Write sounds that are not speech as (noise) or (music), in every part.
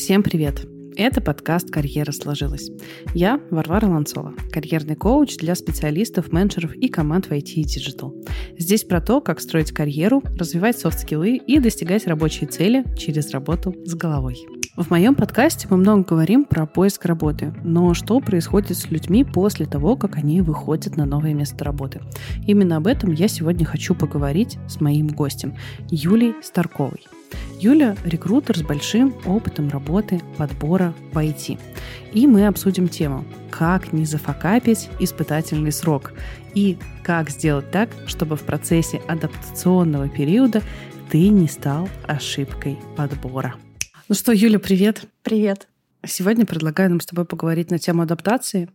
Всем привет! Это подкаст «Карьера сложилась». Я Варвара Ланцова, карьерный коуч для специалистов, менеджеров и команд в IT и Digital. Здесь про то, как строить карьеру, развивать софт-скиллы и достигать рабочие цели через работу с головой. В моем подкасте мы много говорим про поиск работы, но что происходит с людьми после того, как они выходят на новое место работы? Именно об этом я сегодня хочу поговорить с моим гостем Юлией Старковой. Юля – рекрутер с большим опытом работы, подбора в IT. И мы обсудим тему «Как не зафакапить испытательный срок» и как сделать так, чтобы в процессе адаптационного периода ты не стал ошибкой подбора. Ну что, Юля, привет. Привет. Сегодня предлагаю нам с тобой поговорить на тему адаптации.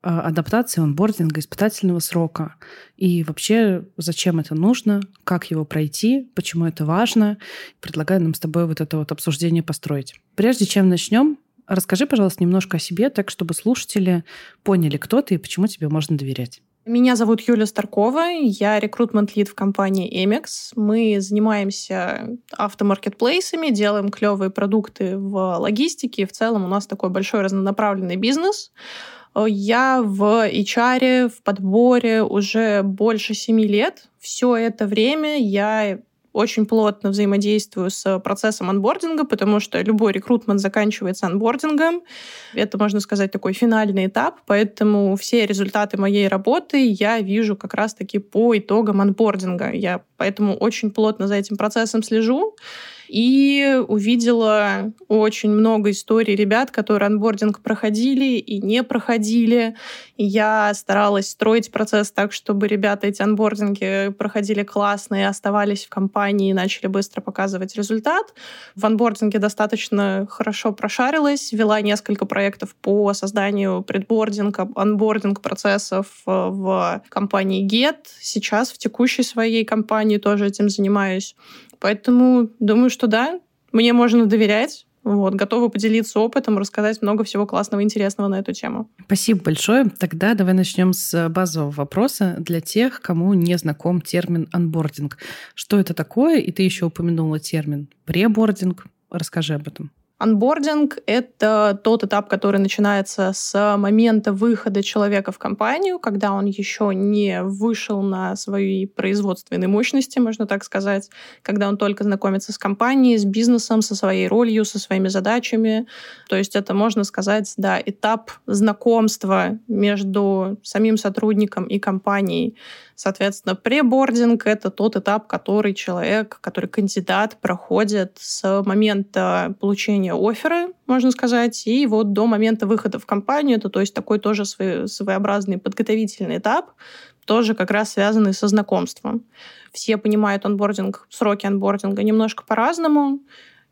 А, адаптации, онбординга, испытательного срока. И вообще, зачем это нужно, как его пройти, почему это важно. Предлагаю нам с тобой вот это вот обсуждение построить. Прежде чем начнем, расскажи, пожалуйста, немножко о себе, так чтобы слушатели поняли, кто ты и почему тебе можно доверять. Меня зовут Юлия Старкова, я рекрутмент-лид в компании Amex. Мы занимаемся автомаркетплейсами, делаем клевые продукты в логистике. В целом у нас такой большой разнонаправленный бизнес. Я в HR, в подборе уже больше семи лет. Все это время я очень плотно взаимодействую с процессом анбординга, потому что любой рекрутмент заканчивается анбордингом. Это, можно сказать, такой финальный этап, поэтому все результаты моей работы я вижу как раз-таки по итогам анбординга. Я поэтому очень плотно за этим процессом слежу и увидела очень много историй ребят, которые анбординг проходили и не проходили. Я старалась строить процесс так, чтобы ребята эти анбординги проходили классно и оставались в компании и начали быстро показывать результат. В анбординге достаточно хорошо прошарилась, вела несколько проектов по созданию предбординга, анбординг процессов э, в компании Get. Сейчас в текущей своей компании тоже этим занимаюсь. Поэтому думаю, что да, мне можно доверять. Вот, готова поделиться опытом, рассказать много всего классного и интересного на эту тему. Спасибо большое. Тогда давай начнем с базового вопроса для тех, кому не знаком термин анбординг. Что это такое? И ты еще упомянула термин пребординг. Расскажи об этом. Анбординг — это тот этап, который начинается с момента выхода человека в компанию, когда он еще не вышел на свои производственные мощности, можно так сказать, когда он только знакомится с компанией, с бизнесом, со своей ролью, со своими задачами. То есть это, можно сказать, да, этап знакомства между самим сотрудником и компанией. Соответственно, пребординг — это тот этап, который человек, который кандидат проходит с момента получения оффера, можно сказать, и вот до момента выхода в компанию. Это то есть такой тоже своеобразный подготовительный этап, тоже как раз связанный со знакомством. Все понимают онбординг, сроки онбординга немножко по-разному,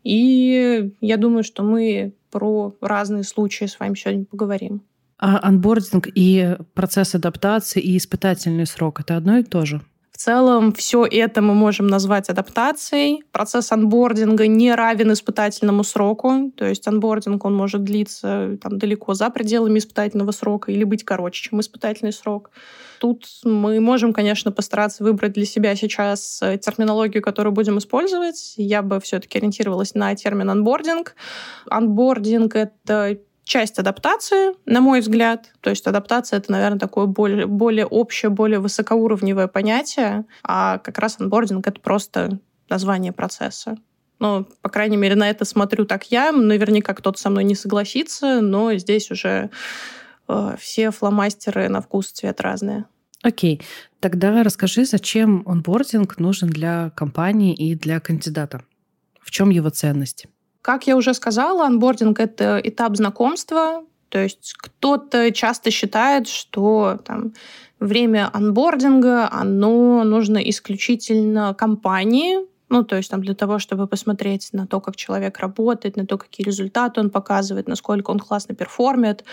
и я думаю, что мы про разные случаи с вами сегодня поговорим. А онбординг и процесс адаптации и испытательный срок — это одно и то же? В целом, все это мы можем назвать адаптацией. Процесс онбординга не равен испытательному сроку. То есть онбординг, он может длиться там, далеко за пределами испытательного срока или быть короче, чем испытательный срок. Тут мы можем, конечно, постараться выбрать для себя сейчас э, терминологию, которую будем использовать. Я бы все-таки ориентировалась на термин онбординг. Анбординг — это часть адаптации, на мой взгляд. То есть адаптация — это, наверное, такое более, более общее, более высокоуровневое понятие, а как раз анбординг — это просто название процесса. Ну, по крайней мере, на это смотрю так я. Наверняка кто-то со мной не согласится, но здесь уже э, все фломастеры на вкус цвет разные. Окей, тогда расскажи, зачем онбординг нужен для компании и для кандидата? В чем его ценность? Как я уже сказала, онбординг — это этап знакомства. То есть кто-то часто считает, что там, время онбординга, оно нужно исключительно компании, ну, то есть там для того, чтобы посмотреть на то, как человек работает, на то, какие результаты он показывает, насколько он классно перформит.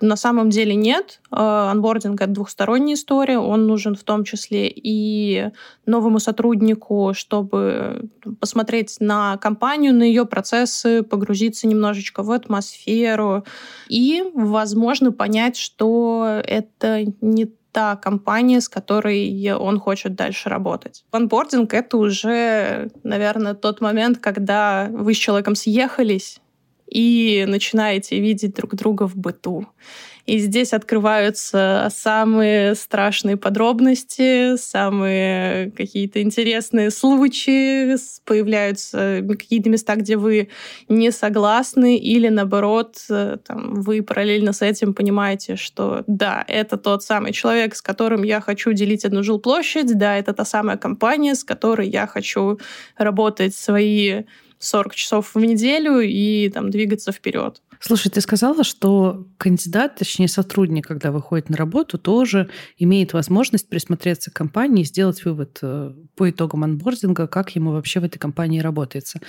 На самом деле нет. Э, онбординг — это двухсторонняя история. Он нужен в том числе и новому сотруднику, чтобы посмотреть на компанию, на ее процессы, погрузиться немножечко в атмосферу и, возможно, понять, что это не та компания, с которой он хочет дальше работать. Онбординг — это уже, наверное, тот момент, когда вы с человеком съехались, и начинаете видеть друг друга в быту. И здесь открываются самые страшные подробности, самые какие-то интересные случаи, появляются какие-то места, где вы не согласны, или наоборот, э, там, вы параллельно с этим понимаете, что да, это тот самый человек, с которым я хочу делить одну жилплощадь, да, это та самая компания, с которой я хочу работать свои 40 часов в неделю и там двигаться вперед. Слушай, ты сказала, что кандидат, точнее сотрудник, когда выходит на работу, тоже имеет возможность присмотреться к компании и сделать вывод э, по итогам анбординга, как ему вообще в этой компании работается.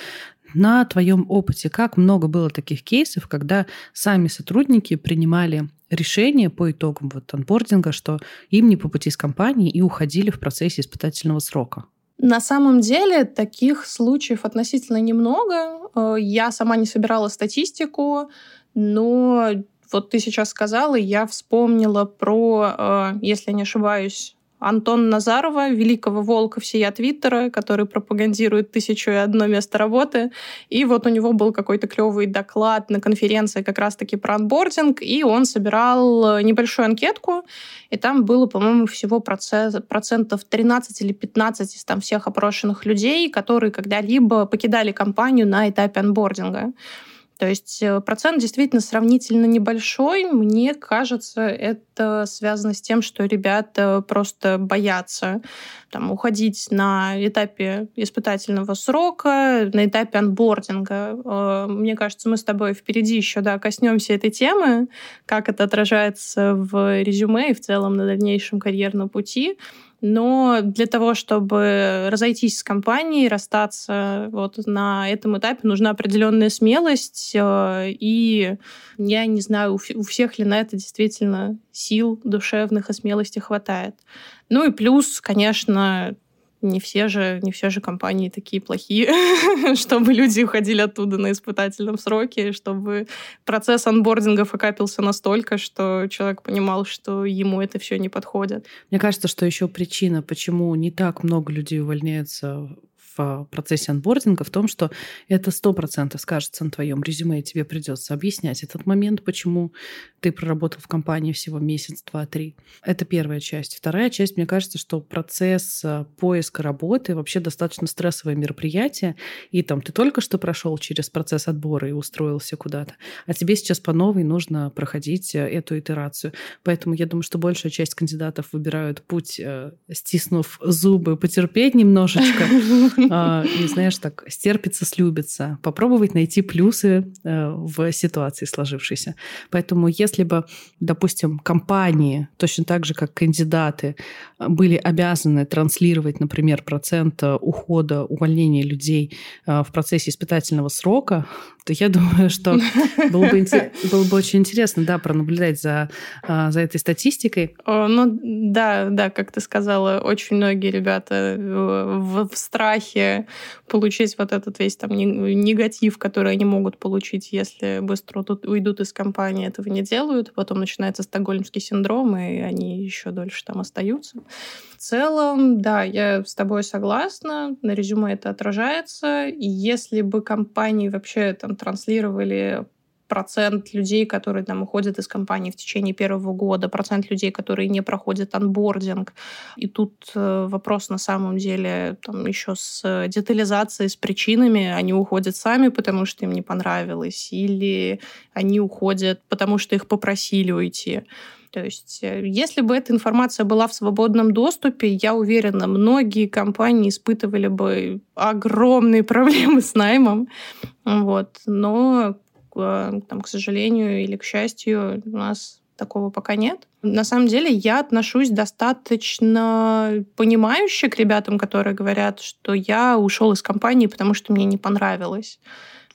На твоем опыте, как много было таких кейсов, когда сами сотрудники принимали решение по итогам вот анбординга, что им не по пути с компанией и уходили в процессе испытательного срока? На самом деле таких случаев относительно немного. Э, я сама не собирала статистику, но вот ты сейчас сказала, я вспомнила про, э, если не ошибаюсь, Антон Назарова, великого волка всея Твиттера, который пропагандирует тысячу и одно место работы. И вот у него был какой-то клевый доклад на конференции как раз-таки про анбординг, и он собирал небольшую анкетку, и там было, по-моему, всего процесс, процентов 13 или 15 из там всех опрошенных людей, которые когда-либо покидали компанию на этапе анбординга. То есть э, процент действительно сравнительно небольшой. Мне кажется, это связано с тем, что ребята просто боятся там, уходить на этапе испытательного срока, на этапе анбординга. Э, мне кажется, мы с тобой впереди еще да, коснемся этой темы, как это отражается в резюме и в целом на дальнейшем карьерном пути. Но для того, чтобы разойтись с компанией, расстаться вот на этом этапе, нужна определенная смелость. Э, и я не знаю, у всех ли на это действительно сил душевных и смелости хватает. Ну и плюс, конечно, не все же, не все же компании такие плохие, (laughs) чтобы люди уходили оттуда на испытательном сроке, чтобы процесс анбординга окапился настолько, что человек понимал, что ему это все не подходит. Мне кажется, что еще причина, почему не так много людей увольняются в процессе анбординга в том, что это сто процентов скажется на твоем резюме, и тебе придется объяснять этот момент, почему ты проработал в компании всего месяц, два, три. Это первая часть. Вторая часть, мне кажется, что процесс э, поиска работы вообще достаточно стрессовое мероприятие, и там ты только что прошел через процесс отбора и устроился куда-то, а тебе сейчас по новой нужно проходить э, эту итерацию. Поэтому я думаю, что большая часть кандидатов выбирают путь, э, стиснув зубы, потерпеть немножечко, А, (laughs) и, знаешь, так, стерпится, слюбится, попробовать найти плюсы э, в ситуации сложившейся. Поэтому если бы, допустим, компании, точно так же, как кандидаты, были обязаны транслировать, например, процент э, ухода, увольнения людей э, в процессе испытательного срока, то я думаю, что (laughs) было бы, было бы очень интересно, да, пронаблюдать за, за этой статистикой. Ну, да, да, как ты сказала, очень многие ребята в, в страхе страхе получить вот этот весь там негатив, который они могут получить, если быстро тут уйдут из компании, этого не делают. Потом начинается стокгольмский синдром, и они еще дольше там остаются. В целом, да, я с тобой согласна, на резюме это отражается. И если бы компании вообще там транслировали процент людей, которые там уходят из компании в течение первого года, процент людей, которые не проходят анбординг. И тут э, вопрос на самом деле там еще с детализацией, с причинами. Они уходят сами, потому что им не понравилось, или они уходят, потому что их попросили уйти. То есть, э, если бы эта информация была в свободном доступе, я уверена, многие компании испытывали бы огромные (laughs) проблемы с наймом. Вот. Но там, к сожалению или к счастью, у нас такого пока нет. На самом деле я отношусь достаточно понимающе к ребятам, которые говорят, что я ушел из компании, потому что мне не понравилось.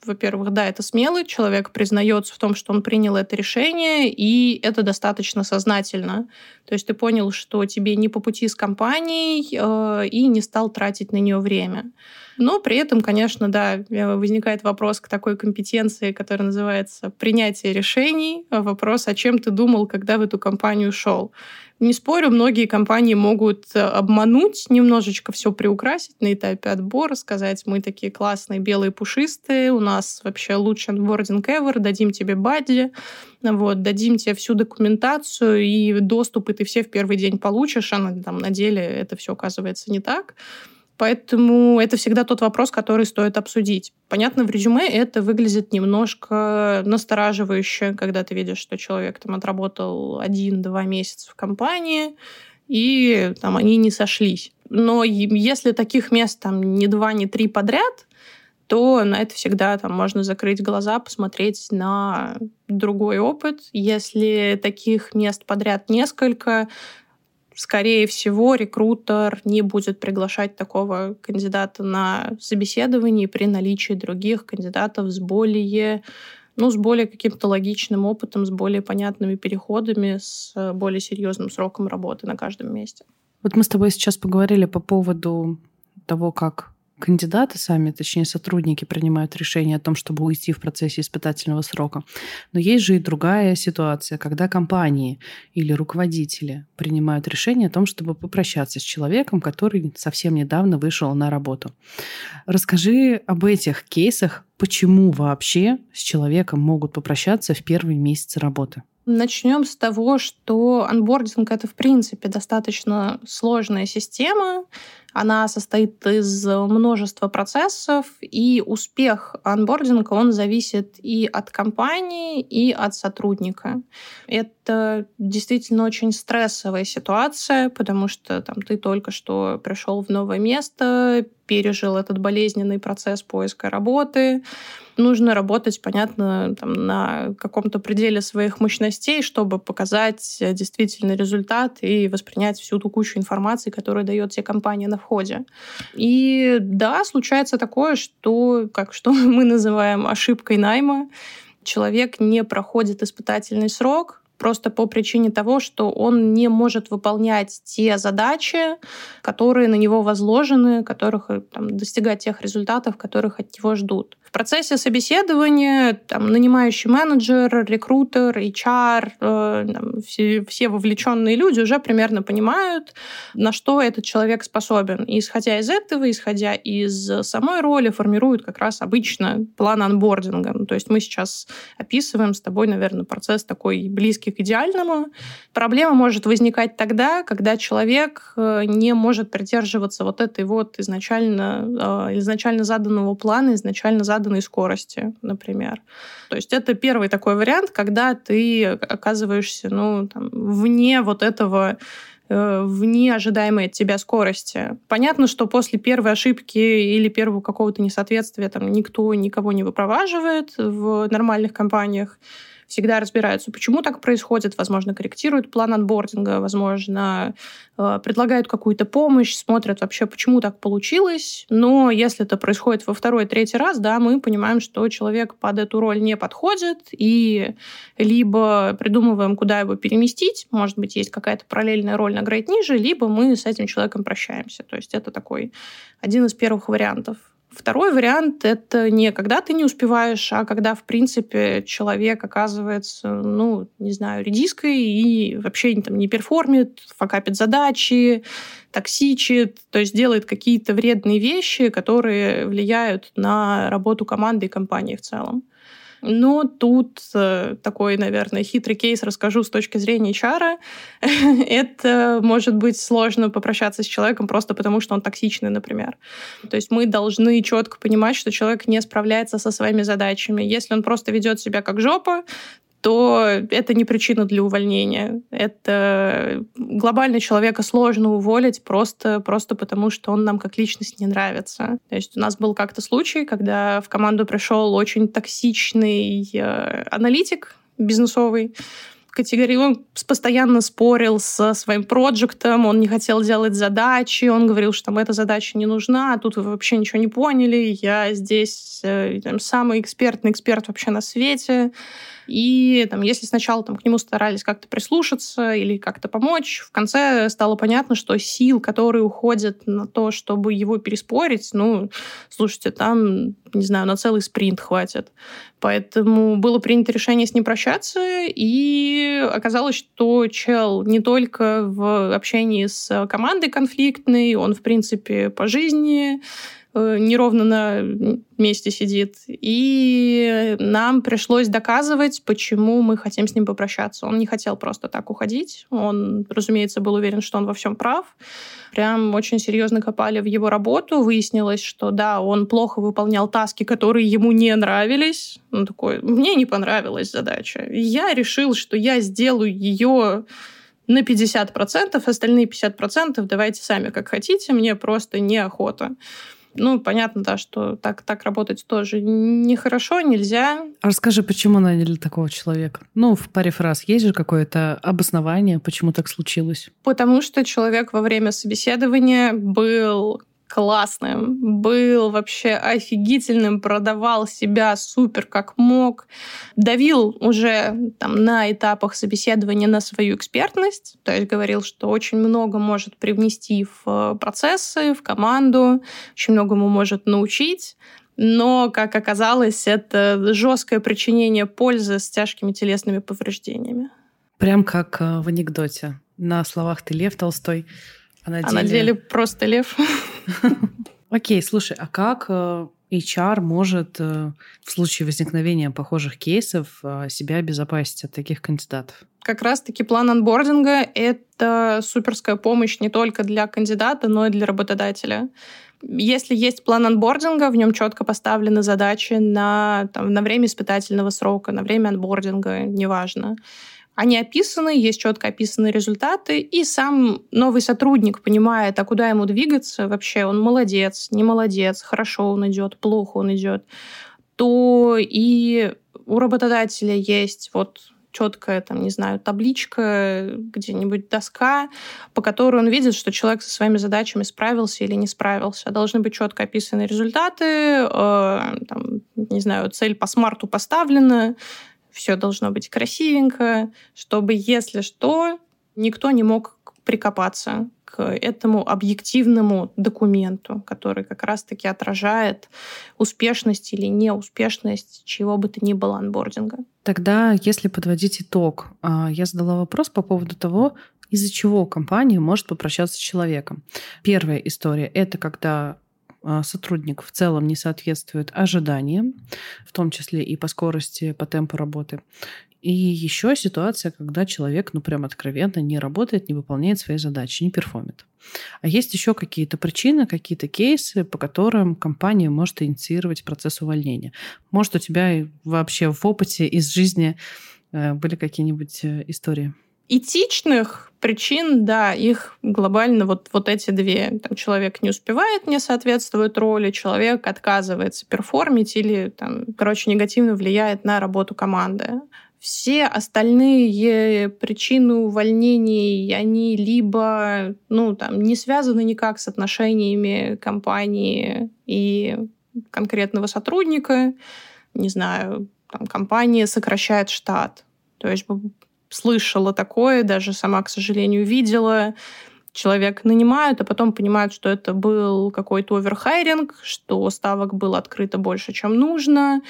Во-первых, да, это смелый человек, признается в том, что он принял это решение, и это достаточно сознательно. То есть ты понял, что тебе не по пути с компанией, э, и не стал тратить на нее время. Но при этом, конечно, да, возникает вопрос к такой компетенции, которая называется принятие решений. Вопрос, о чем ты думал, когда в эту компанию шел. Не спорю, многие компании могут э, обмануть, немножечко все приукрасить на этапе отбора, сказать, мы такие классные, белые, пушистые, у нас вообще лучший онбординг ever, дадим тебе бадди, вот, дадим тебе всю документацию и доступ, и ты все в первый день получишь, а на, там, на деле это все оказывается не так. Поэтому это всегда тот вопрос, который стоит обсудить. Понятно, в резюме это выглядит немножко настораживающе, когда ты видишь, что человек там отработал один-два месяца в компании, и там они не сошлись. Но если таких мест там не два, не три подряд, то на это всегда там можно закрыть глаза, посмотреть на другой опыт. Если таких мест подряд несколько, скорее всего, рекрутер не будет приглашать такого кандидата на собеседование при наличии других кандидатов с более ну, с более каким-то логичным опытом, с более понятными переходами, с более серьезным сроком работы на каждом месте. Вот мы с тобой сейчас поговорили по поводу того, как кандидаты сами, точнее сотрудники, принимают решение о том, чтобы уйти в процессе испытательного срока. Но есть же и другая ситуация, когда компании или руководители принимают решение о том, чтобы попрощаться с человеком, который совсем недавно вышел на работу. Расскажи об этих кейсах, почему вообще с человеком могут попрощаться в первые месяцы работы. Начнем с того, что анбординг — это, в принципе, достаточно сложная система. Она состоит из множества процессов, и успех анбординга, он зависит и от компании, и от сотрудника. Это действительно очень стрессовая ситуация, потому что там, ты только что пришел в новое место, пережил этот болезненный процесс поиска работы, нужно работать, понятно, там, на каком-то пределе своих мощностей, чтобы показать э, действительно результат и воспринять всю ту кучу информации, которую дает тебе компания на входе. И да, случается такое, что, как что (laughs) мы называем ошибкой найма, человек не проходит испытательный срок, просто по причине того, что он не может выполнять те задачи, которые на него возложены, которых э, там, достигать тех результатов, которых от него ждут. В процессе собеседования там, нанимающий менеджер, рекрутер, HR, э, там, все, все вовлеченные люди уже примерно понимают, на что этот человек способен. И исходя из этого, исходя из самой роли, формируют как раз обычно план анбординга. Ну, то есть мы сейчас описываем с тобой, наверное, процесс такой близкий к идеальному. Проблема может возникать тогда, когда человек э, не может придерживаться вот этой вот изначально, э, изначально заданного плана, изначально заданной скорости, например. То есть это первый такой вариант, когда ты оказываешься ну, там, вне вот этого э, вне ожидаемой от тебя скорости. Понятно, что после первой ошибки или первого какого-то несоответствия там никто никого не выпроваживает в нормальных компаниях всегда разбираются, почему так происходит, возможно, корректируют план анбординга, возможно, э, предлагают какую-то помощь, смотрят вообще, почему так получилось. Но если это происходит во второй, третий раз, да, мы понимаем, что человек под эту роль не подходит, и либо придумываем, куда его переместить, может быть, есть какая-то параллельная роль на грейд ниже, либо мы с этим человеком прощаемся. То есть это такой один из первых вариантов. Второй вариант — это не когда ты не успеваешь, а когда, в принципе, человек оказывается, ну, не знаю, редиской и вообще там, не перформит, факапит задачи, токсичит, то есть делает какие-то вредные вещи, которые влияют на работу команды и компании в целом. Но тут э, такой, наверное, хитрый кейс расскажу с точки зрения HR. (laughs) Это может быть сложно попрощаться с человеком просто потому, что он токсичный, например. То есть мы должны четко понимать, что человек не справляется со своими задачами. Если он просто ведет себя как жопа, то это не причина для увольнения. Это глобально человека сложно уволить просто, просто потому, что он нам как личность не нравится. То есть у нас был как-то случай, когда в команду пришел очень токсичный э, аналитик бизнесовый, категории, он постоянно спорил со своим проектом, он не хотел делать задачи, он говорил, что там эта задача не нужна, а тут вы вообще ничего не поняли, я здесь э, там, самый экспертный эксперт вообще на свете. И там, если сначала там, к нему старались как-то прислушаться или как-то помочь, в конце стало понятно, что сил, которые уходят на то, чтобы его переспорить, ну, слушайте, там, не знаю, на целый спринт хватит. Поэтому было принято решение с ним прощаться, и оказалось, что чел не только в общении с командой конфликтный, он, в принципе, по жизни неровно на месте сидит. И нам пришлось доказывать, почему мы хотим с ним попрощаться. Он не хотел просто так уходить. Он, разумеется, был уверен, что он во всем прав. Прям очень серьезно копали в его работу. Выяснилось, что да, он плохо выполнял таски, которые ему не нравились. Он такой, мне не понравилась задача. И я решил, что я сделаю ее на 50%, остальные 50% давайте сами как хотите, мне просто неохота. Ну, понятно, да, что так, так работать тоже нехорошо, нельзя. А расскажи, почему наняли такого человека? Ну, в паре фраз есть же какое-то обоснование, почему так случилось? Потому что человек во время собеседования был классным, был вообще офигительным, продавал себя супер как мог, давил уже там на этапах собеседования на свою экспертность, то есть говорил, что очень много может привнести в процессы, в команду, очень многому может научить, но, как оказалось, это жесткое причинение пользы с тяжкими телесными повреждениями. Прям как э, в анекдоте. На словах ты Лев Толстой, а на деле, а на деле просто лев. (laughs) (laughs) Окей, слушай, а как э, HR может э, в случае возникновения похожих кейсов э, себя обезопасить от таких кандидатов? Как раз-таки план анбординга — это суперская помощь не только для кандидата, но и для работодателя. Если есть план анбординга, в нем четко поставлены задачи на, там, на время испытательного срока, на время анбординга, неважно. Они описаны, есть четко описаны результаты, и сам новый сотрудник понимает, а куда ему двигаться вообще, он молодец, не молодец, хорошо он идет, плохо он идет, то и у работодателя есть вот четкая, там, не знаю, табличка, где-нибудь доска, по которой он видит, что человек со своими задачами справился или не справился. Должны быть четко описаны результаты, э, там, не знаю, цель по смарту поставлена, все должно быть красивенько, чтобы, если что, никто не мог прикопаться к этому объективному документу, который как раз-таки отражает успешность или неуспешность чего бы то ни было анбординга. Тогда, если подводить итог, а, я задала вопрос по поводу того, из-за чего компания может попрощаться с человеком. Первая история — это когда сотрудник в целом не соответствует ожиданиям, в том числе и по скорости, по темпу работы. И еще ситуация, когда человек, ну прям откровенно не работает, не выполняет свои задачи, не перформит. А есть еще какие-то причины, какие-то кейсы, по которым компания может инициировать процесс увольнения. Может, у тебя вообще в опыте из жизни э, были какие-нибудь э, истории? Этичных причин, да, их глобально вот, вот эти две. Там, человек не успевает, не соответствует роли, человек отказывается перформить или, там, короче, негативно влияет на работу команды. Все остальные причины увольнений, они либо ну, там, не связаны никак с отношениями компании и конкретного сотрудника, не знаю, там, компания сокращает штат. То есть слышала такое, даже сама, к сожалению, видела. Человек нанимают, а потом понимают, что это был какой-то оверхайринг, что ставок было открыто больше, чем нужно,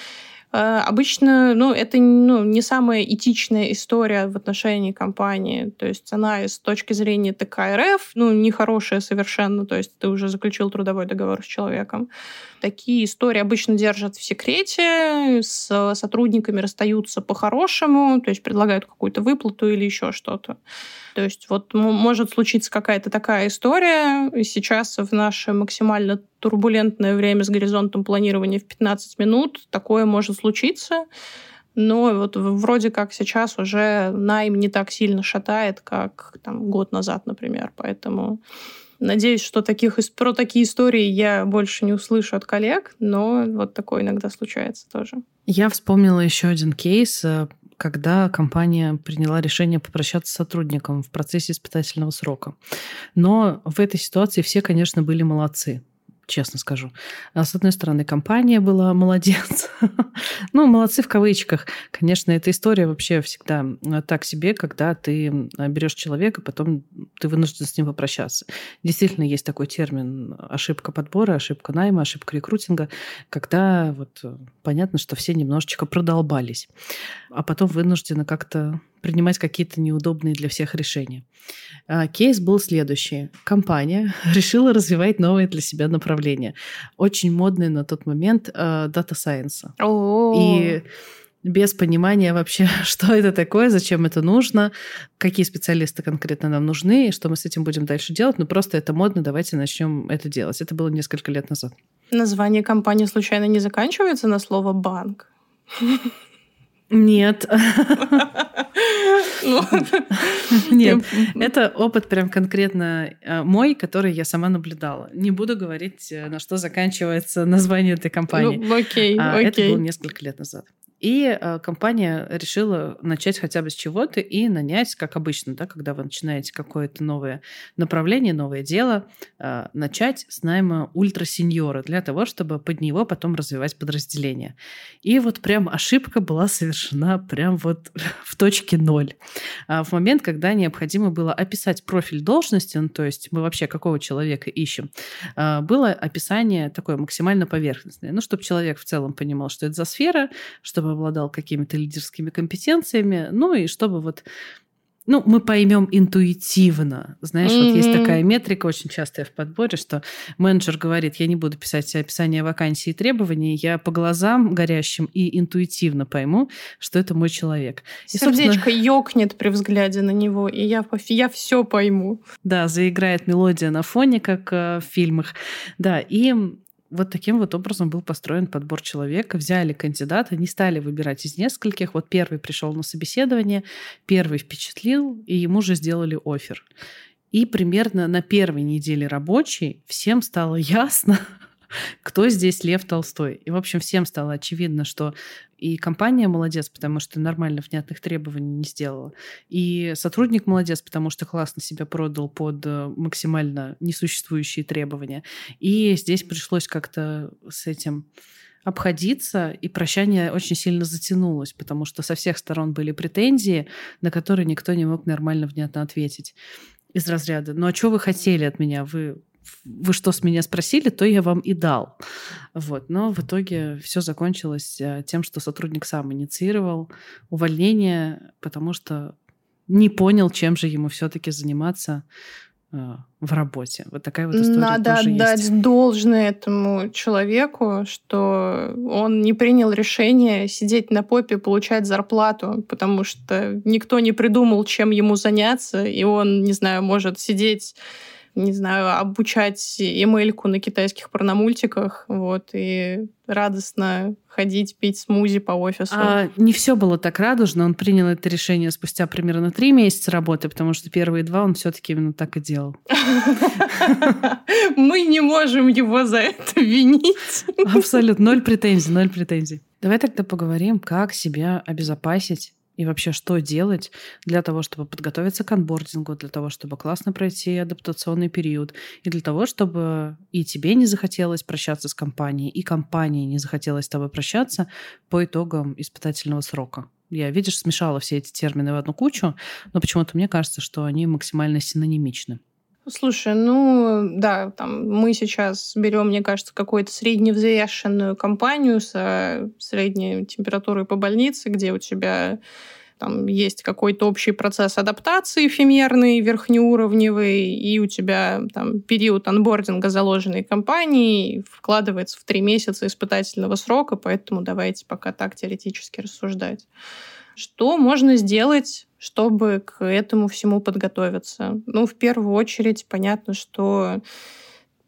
Э, обычно, ну, это ну, не самая этичная история в отношении компании. То есть она с точки зрения ТК РФ, ну, нехорошая совершенно. То есть ты уже заключил трудовой договор с человеком. Такие истории обычно держат в секрете, с сотрудниками расстаются по-хорошему, то есть предлагают какую-то выплату или еще что-то. То есть вот может случиться какая-то такая история. И сейчас в наше максимально турбулентное время с горизонтом планирования в 15 минут такое может случиться. Но вот вроде как сейчас уже найм не так сильно шатает, как там, год назад, например. Поэтому надеюсь, что таких, про такие истории я больше не услышу от коллег, но вот такое иногда случается тоже. Я вспомнила еще один кейс когда компания приняла решение попрощаться с сотрудником в процессе испытательного срока. Но в этой ситуации все, конечно, были молодцы честно скажу. А с одной стороны, компания была (laughs) молодец. ну, молодцы в кавычках. Конечно, эта история вообще всегда э, так себе, когда ты берешь человека, потом ты вынужден с ним попрощаться. Действительно, есть такой термин ошибка подбора, ошибка найма, ошибка рекрутинга, когда вот э, понятно, что все немножечко продолбались, а потом вынуждены как-то принимать какие-то неудобные для всех решения. А, кейс был следующий. Компания (laughs) решила развивать новое для себя направление. Очень модное на тот момент дата сайенса. И без понимания вообще, (laughs) что это такое, зачем это нужно, какие специалисты конкретно нам нужны, и что мы с этим будем дальше делать. Ну, просто это модно, давайте начнем это делать. Это было несколько лет назад. Название компании случайно не заканчивается на слово «банк»? Нет. (laughs) Ну. (laughs) Нет, это опыт прям конкретно э, мой, который я сама наблюдала. Не буду говорить, э, на что заканчивается название этой компании. Ну, окей, а, окей. Это было несколько лет назад. И э, компания решила начать хотя бы с чего-то и нанять, как обычно, да, когда вы начинаете какое-то новое направление, новое дело, э, начать с найма ультрасеньора для того, чтобы под него потом развивать подразделение. И вот прям ошибка была совершена прям вот (laughs) в точке ноль. А в момент, когда необходимо было описать профиль должности, ну, то есть мы вообще какого человека ищем, э, было описание такое максимально поверхностное. Ну, чтобы человек в целом понимал, что это за сфера, чтобы обладал какими-то лидерскими компетенциями, ну и чтобы вот ну, мы поймем интуитивно. Знаешь, mm-hmm. вот есть такая метрика очень частая в подборе, что менеджер говорит, я не буду писать описание вакансии и требований, я по глазам горящим и интуитивно пойму, что это мой человек. И, Сердечко ёкнет при взгляде на него, и я, я все пойму. Да, заиграет мелодия на фоне, как э, в фильмах. Да, и вот таким вот образом был построен подбор человека. Взяли кандидата, не стали выбирать из нескольких. Вот первый пришел на собеседование, первый впечатлил, и ему же сделали офер. И примерно на первой неделе рабочей всем стало (laughs) ясно, кто здесь Лев Толстой. И, в общем, всем стало очевидно, что и компания молодец, потому что нормально внятных требований не сделала. И сотрудник молодец, потому что классно себя продал под э, максимально несуществующие требования. И здесь пришлось как-то с этим обходиться, и прощание очень сильно затянулось, потому что со всех сторон были претензии, на которые никто не мог нормально, внятно ответить из разряда. Ну а что вы хотели от меня? Вы вы что с меня спросили, то я вам и дал. Вот. Но в итоге все закончилось э, тем, что сотрудник сам инициировал увольнение, потому что не понял, чем же ему все-таки заниматься э, в работе. Вот такая вот история Надо тоже отдать есть. должное этому человеку, что он не принял решение сидеть на попе, получать зарплату, потому что никто не придумал, чем ему заняться, и он, не знаю, может сидеть не знаю, обучать Эмельку на китайских порномультиках, вот, и радостно ходить пить смузи по офису. А, не все было так радужно. Он принял это решение спустя примерно три месяца работы, потому что первые два он все-таки именно так и делал. (laughs) Мы не можем его за это винить. Абсолютно. Ноль претензий, ноль претензий. Давай тогда поговорим, как себя обезопасить и вообще что делать для того, чтобы подготовиться к анбордингу, для того, чтобы классно пройти адаптационный период, и для того, чтобы и тебе не захотелось прощаться с компанией, и компании не захотелось с тобой прощаться по итогам испытательного срока. Я, видишь, смешала все эти термины в одну кучу, но почему-то мне кажется, что они максимально синонимичны. Слушай, ну да, там мы сейчас берем, мне кажется, какую-то средневзвешенную компанию с средней температурой по больнице, где у тебя там есть какой-то общий процесс адаптации эфемерный, верхнеуровневый, и у тебя там период анбординга заложенной компании вкладывается в три месяца испытательного срока, поэтому давайте пока так теоретически рассуждать. Что можно сделать чтобы к этому всему подготовиться. Ну, в первую очередь, понятно, что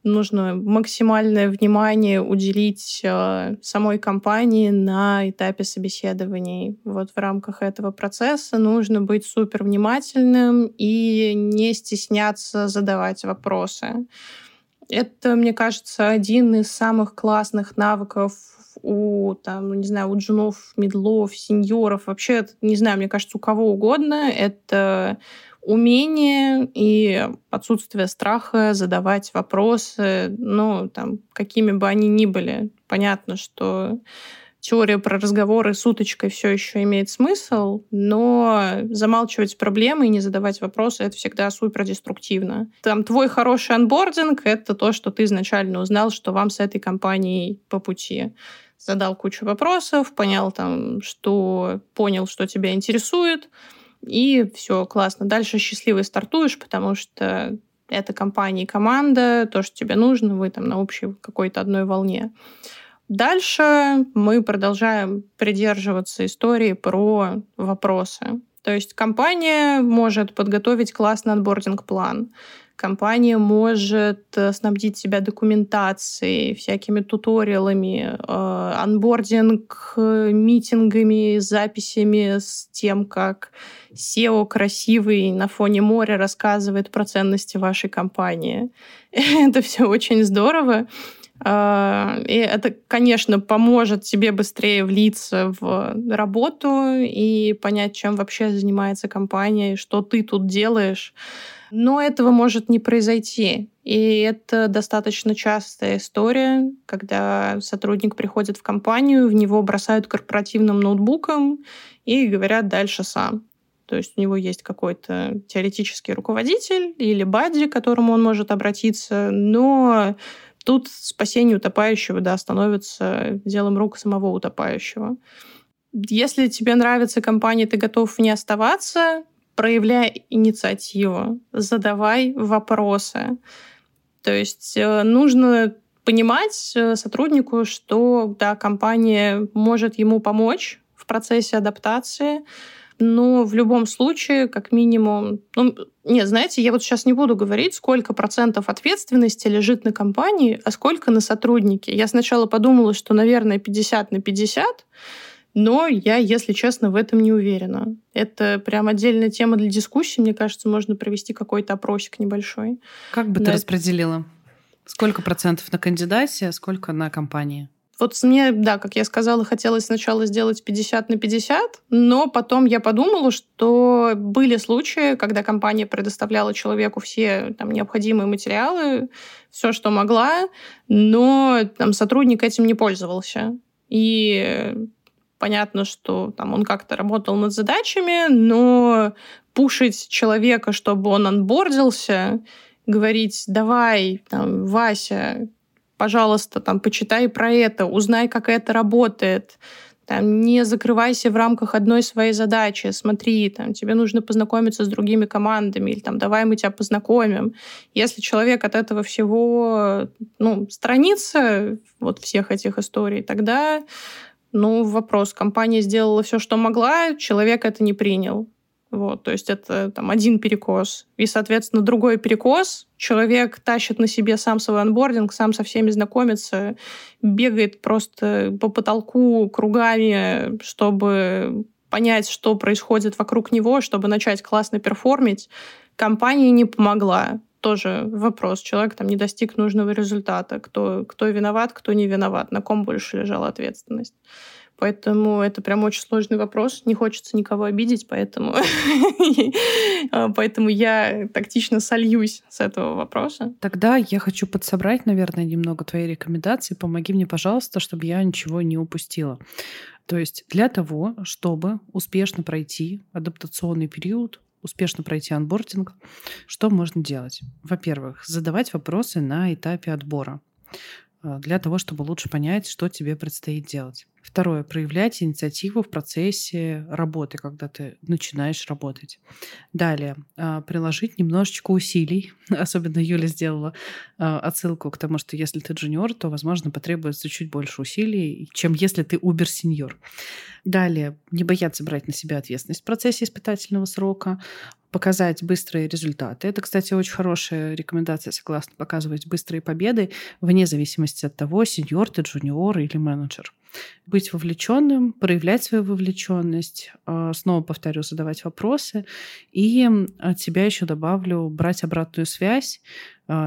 нужно максимальное внимание уделить э, самой компании на этапе собеседований. Вот в рамках этого процесса нужно быть супер внимательным и не стесняться задавать вопросы. Это, мне кажется, один из самых классных навыков у, там, ну, не знаю, у джунов, медлов, сеньоров, вообще, не знаю, мне кажется, у кого угодно, это умение и отсутствие страха задавать вопросы, ну, там, какими бы они ни были. Понятно, что теория про разговоры с уточкой все еще имеет смысл, но замалчивать проблемы и не задавать вопросы — это всегда супер деструктивно. Там твой хороший анбординг — это то, что ты изначально узнал, что вам с этой компанией по пути. Задал кучу вопросов, понял там, что понял, что тебя интересует, и все, классно. Дальше счастливый стартуешь, потому что это компания и команда, то, что тебе нужно, вы там на общей какой-то одной волне. Дальше мы продолжаем придерживаться истории про вопросы. То есть компания может подготовить классный анбординг-план. Компания может э, снабдить себя документацией, всякими туториалами, э, анбординг, митингами, записями с тем, как SEO красивый на фоне моря рассказывает про ценности вашей компании. (laughs) Это все очень здорово. А, и это, конечно, поможет тебе быстрее влиться в работу и понять, чем вообще занимается компания, и что ты тут делаешь. Но этого может не произойти. И это достаточно частая история, когда сотрудник приходит в компанию, в него бросают корпоративным ноутбуком и говорят дальше сам. То есть у него есть какой-то теоретический руководитель или бадди, к которому он может обратиться, но Тут спасение утопающего, да, становится делом рук самого утопающего. Если тебе нравится компания, ты готов в ней оставаться, проявляй инициативу, задавай вопросы. То есть э, нужно понимать э, сотруднику, что да, компания может ему помочь в процессе адаптации, но в любом случае, как минимум... Ну, нет, знаете, я вот сейчас не буду говорить, сколько процентов ответственности лежит на компании, а сколько на сотруднике. Я сначала подумала, что, наверное, 50 на 50, но я, если честно, в этом не уверена. Это прям отдельная тема для дискуссии. Мне кажется, можно провести какой-то опросик небольшой. Как бы да. ты распределила? Сколько процентов на кандидате, а сколько на компании? Вот мне, да, как я сказала, хотелось сначала сделать 50 на 50, но потом я подумала, что были случаи, когда компания предоставляла человеку все там, необходимые материалы, все, что могла, но там, сотрудник этим не пользовался. И понятно, что там, он как-то работал над задачами, но пушить человека, чтобы он анбордился, говорить, давай, там, Вася, пожалуйста, там, почитай про это, узнай, как это работает. Там, не закрывайся в рамках одной своей задачи. Смотри, там, тебе нужно познакомиться с другими командами, или там, давай мы тебя познакомим. Если человек от этого всего ну, странится, вот всех этих историй, тогда ну, вопрос. Компания сделала все, что могла, человек это не принял. Вот, то есть это там один перекос. И, соответственно, другой перекос. Человек тащит на себе сам свой анбординг, сам со всеми знакомится, бегает просто по потолку кругами, чтобы понять, что происходит вокруг него, чтобы начать классно перформить. Компания не помогла. Тоже вопрос. Человек там не достиг нужного результата. Кто, кто виноват, кто не виноват, на ком больше лежала ответственность. Поэтому это прям очень сложный вопрос. Не хочется никого обидеть, поэтому, (laughs) поэтому я тактично сольюсь с этого вопроса. Тогда я хочу подсобрать, наверное, немного твои рекомендации. Помоги мне, пожалуйста, чтобы я ничего не упустила. То есть для того, чтобы успешно пройти адаптационный период, успешно пройти анбординг, что можно делать? Во-первых, задавать вопросы на этапе отбора э, для того, чтобы лучше понять, что тебе предстоит делать. Второе. Проявлять инициативу в процессе работы, когда ты начинаешь работать. Далее. А, приложить немножечко усилий. (laughs) Особенно Юля сделала а, отсылку к тому, что если ты джуниор, то, возможно, потребуется чуть больше усилий, чем если ты убер-сеньор. Далее. Не бояться брать на себя ответственность в процессе испытательного срока показать быстрые результаты. Это, кстати, очень хорошая рекомендация, согласно показывать быстрые победы, вне зависимости от того, сеньор ты, джуниор или менеджер быть вовлеченным, проявлять свою вовлеченность, а, снова повторю, задавать вопросы. И от себя еще добавлю брать обратную связь,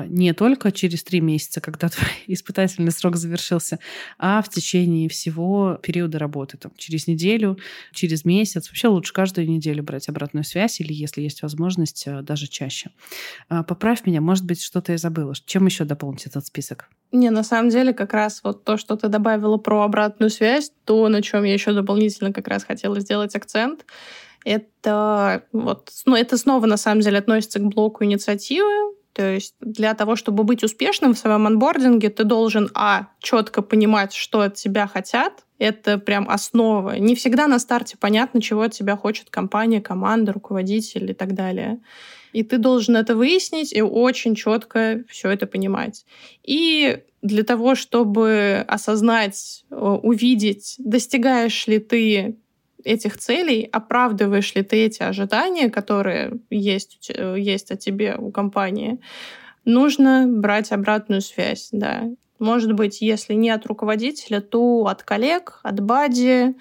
не только через три месяца, когда (laughs) твой испытательный срок завершился, а в течение всего периода работы, там, через неделю, через месяц. Вообще лучше каждую неделю брать обратную связь или, если есть возможность, а, даже чаще. А, поправь меня, может быть, что-то я забыла. Чем еще дополнить этот список? Не, на самом деле, как раз вот то, что ты добавила про обратную связь, то, на чем я еще дополнительно как раз хотела сделать акцент, это вот, ну, это снова на самом деле относится к блоку инициативы. То есть для того, чтобы быть успешным в своем анбординге, ты должен, а, четко понимать, что от тебя хотят. Это прям основа. Не всегда на старте понятно, чего от тебя хочет компания, команда, руководитель и так далее. И ты должен это выяснить и очень четко все это понимать. И для того, чтобы осознать, э, увидеть, достигаешь ли ты этих целей, оправдываешь ли ты эти ожидания, которые есть, есть о тебе у компании, нужно брать обратную связь, да. Может быть, если не от руководителя, то от коллег, от бади,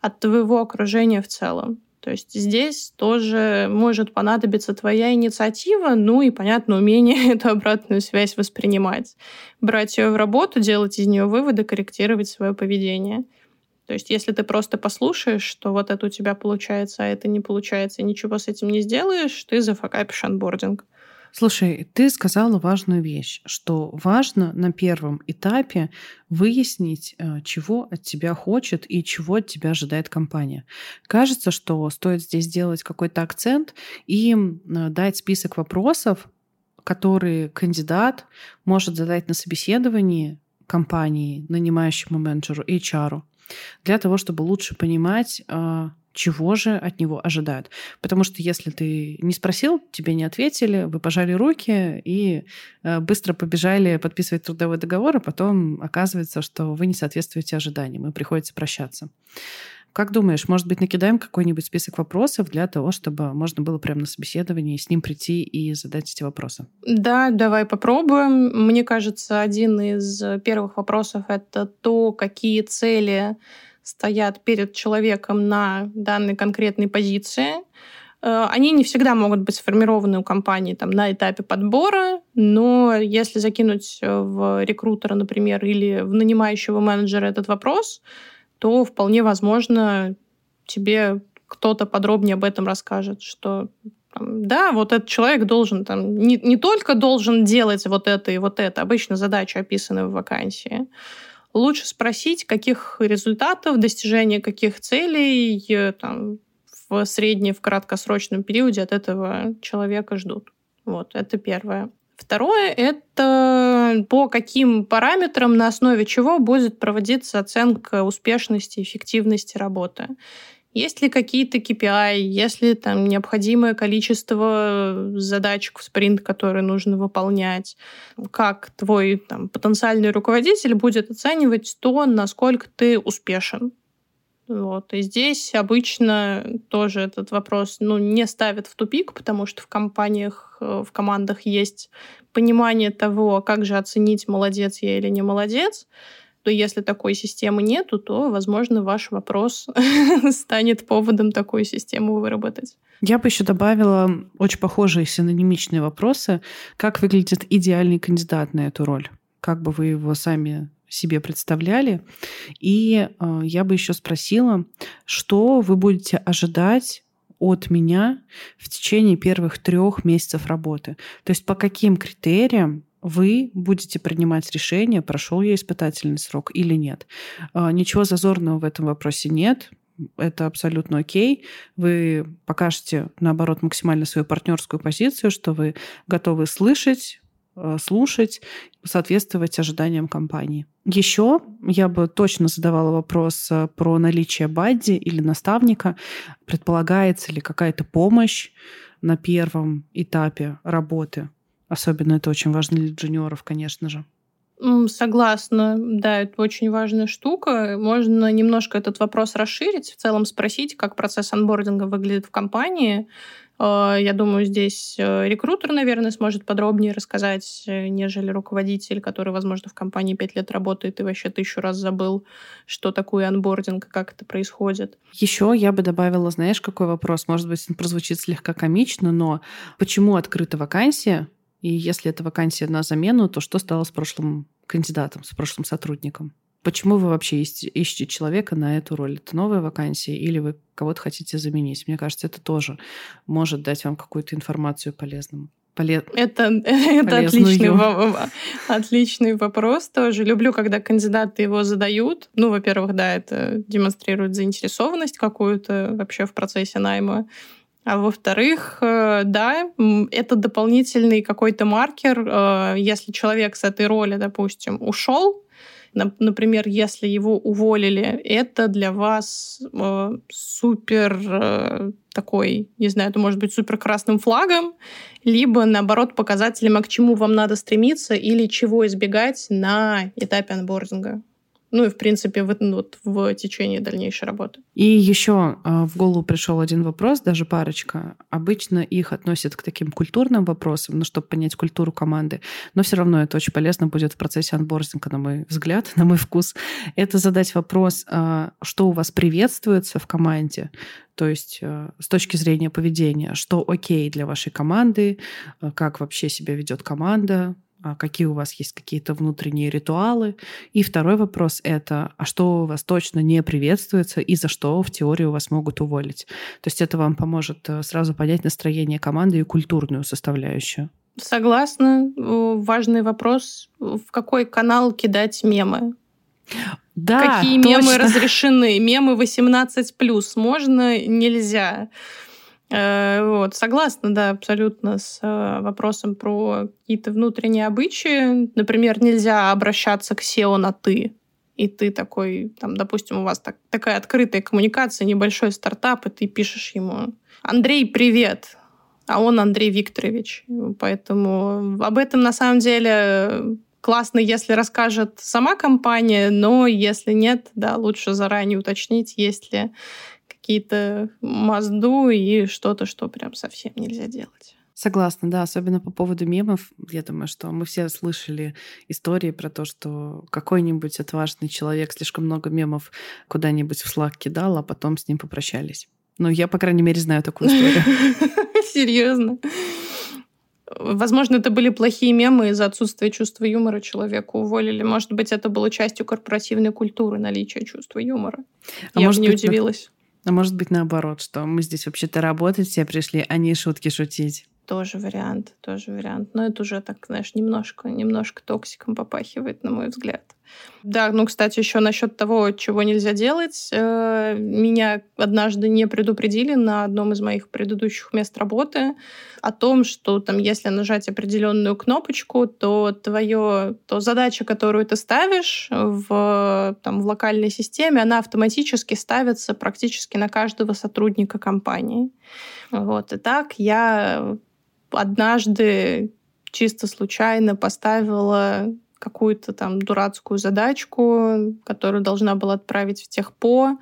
от твоего окружения в целом. То есть здесь тоже может понадобиться твоя инициатива, ну и, понятно, умение (laughs) эту обратную связь воспринимать. Брать ее в работу, делать из нее выводы, корректировать свое поведение. То есть если ты просто послушаешь, что вот это у тебя получается, а это не получается, и ничего с этим не сделаешь, ты зафакапишь анбординг. Слушай, ты сказала важную вещь, что важно на первом этапе выяснить, э, чего от тебя хочет и чего от тебя ожидает компания. Кажется, что стоит здесь сделать какой-то акцент и э, дать список вопросов, которые кандидат может задать на собеседовании компании, нанимающему менеджеру, HR, для того, чтобы лучше понимать, а, чего же от него ожидают. Потому что если ты не спросил, тебе не ответили, вы пожали руки и а, быстро побежали подписывать трудовой договор, а потом оказывается, что вы не соответствуете ожиданиям, и приходится прощаться. Как думаешь, может быть, накидаем какой-нибудь список вопросов для того, чтобы можно было прямо на собеседовании с ним прийти и задать эти вопросы? Да, давай попробуем. Мне кажется, один из первых вопросов — это то, какие цели стоят перед человеком на данной конкретной позиции. Э, они не всегда могут быть сформированы у компании там, на этапе подбора, но если закинуть в рекрутера, например, или в нанимающего менеджера этот вопрос — то вполне возможно тебе кто-то подробнее об этом расскажет, что да, вот этот человек должен там не, не только должен делать вот это и вот это, обычно задачи описаны в вакансии. Лучше спросить, каких результатов, достижения каких целей э, там, в среднем, в краткосрочном периоде от этого человека ждут. Вот, это первое. Второе — это по каким параметрам, на основе чего будет проводиться оценка успешности эффективности работы. Есть ли какие-то KPI, есть ли там необходимое количество задачек в спринт, которые нужно выполнять, как твой там, потенциальный руководитель будет оценивать то, насколько ты успешен вот. И здесь обычно тоже этот вопрос ну, не ставят в тупик, потому что в компаниях, э, в командах есть понимание того, как же оценить, молодец я или не молодец. То если такой системы нету, то, возможно, ваш вопрос (laughs) станет поводом такую систему выработать. Я бы еще добавила очень похожие синонимичные вопросы. Как выглядит идеальный кандидат на эту роль? Как бы вы его сами себе представляли. И э, я бы еще спросила, что вы будете ожидать от меня в течение первых трех месяцев работы. То есть по каким критериям вы будете принимать решение, прошел я испытательный срок или нет. Э, ничего зазорного в этом вопросе нет. Это абсолютно окей. Вы покажете, наоборот, максимально свою партнерскую позицию, что вы готовы слышать, слушать, соответствовать ожиданиям компании. Еще я бы точно задавала вопрос э, про наличие бадди или наставника. Предполагается ли какая-то помощь на первом этапе работы? Особенно это очень важно для джуниоров, конечно же. Согласна, да, это очень важная штука. Можно немножко этот вопрос расширить, в целом спросить, как процесс анбординга выглядит в компании, Э, я думаю, здесь э, рекрутер, наверное, сможет подробнее рассказать, э, нежели руководитель, который, возможно, в компании пять лет работает и вообще тысячу раз забыл, что такое анбординг, как это происходит. Еще я бы добавила, знаешь, какой вопрос? Может быть, он прозвучит слегка комично, но почему открыта вакансия, И если это вакансия на замену, то что стало с прошлым кандидатом, с прошлым сотрудником? Почему вы вообще ищете человека на эту роль? Это новая вакансия или вы кого-то хотите заменить? Мне кажется, это тоже может дать вам какую-то информацию полезную. Поле... Это, (laughs) это отличный, отличный вопрос тоже. Люблю, когда кандидаты его задают. Ну, во-первых, да, это демонстрирует заинтересованность какую-то вообще в процессе найма. А во-вторых, э, да, это дополнительный какой-то маркер. Э, если человек с этой роли, допустим, ушел, Например, если его уволили, это для вас э, супер э, такой, не знаю, это может быть супер красным флагом, либо, наоборот, показателем, а к чему вам надо стремиться или чего избегать на этапе анбординга ну и, в принципе, в, ну, вот, в течение дальнейшей работы. И еще э, в голову пришел один вопрос, даже парочка. Обычно их относят к таким культурным вопросам, ну, чтобы понять культуру команды. Но все равно это очень полезно будет в процессе анбординга, на мой взгляд, (laughs) на мой вкус. Это задать вопрос, э, что у вас приветствуется в команде, то есть э, с точки зрения поведения, что окей для вашей команды, э, как вообще себя ведет команда, а какие у вас есть какие-то внутренние ритуалы. И второй вопрос — это, а что у вас точно не приветствуется и за что в теории у вас могут уволить. То есть это вам поможет э, сразу понять настроение команды и культурную составляющую. Согласна. Важный вопрос. В какой канал кидать мемы? Да, Какие точно. мемы разрешены? Мемы 18+. Можно? Нельзя? Э, вот, согласна, да, абсолютно с э, вопросом про какие-то внутренние обычаи. Например, нельзя обращаться к SEO на «ты». И ты такой, там, допустим, у вас так, такая открытая коммуникация, небольшой стартап, и ты пишешь ему «Андрей, привет!» А он Андрей Викторович. Поэтому об этом на самом деле классно, если расскажет сама компания, но если нет, да, лучше заранее уточнить, есть ли какие-то мазду и что-то, что прям совсем нельзя делать. Согласна, да, особенно по поводу мемов. Я думаю, что мы все слышали истории про то, что какой-нибудь отважный человек слишком много мемов куда-нибудь в слаг кидал, а потом с ним попрощались. Ну, я, по крайней мере, знаю такую историю. (laughs) Серьезно. Возможно, это были плохие мемы из-за отсутствия чувства юмора человека уволили. Может быть, это было частью корпоративной культуры наличия чувства юмора. А Я может не быть, удивилась. А может быть наоборот, что мы здесь вообще-то работать все пришли, а не шутки шутить. Тоже вариант, тоже вариант. Но это уже так, знаешь, немножко, немножко токсиком попахивает, на мой взгляд. Да, ну, кстати, еще насчет того, чего нельзя делать. Э, меня однажды не предупредили на одном из моих предыдущих мест работы о том, что там, если нажать определенную кнопочку, то твое, то задача, которую ты ставишь в, там, в локальной системе, она автоматически ставится практически на каждого сотрудника компании. Вот. И так я однажды чисто случайно поставила какую-то там дурацкую задачку, которую должна была отправить в техпо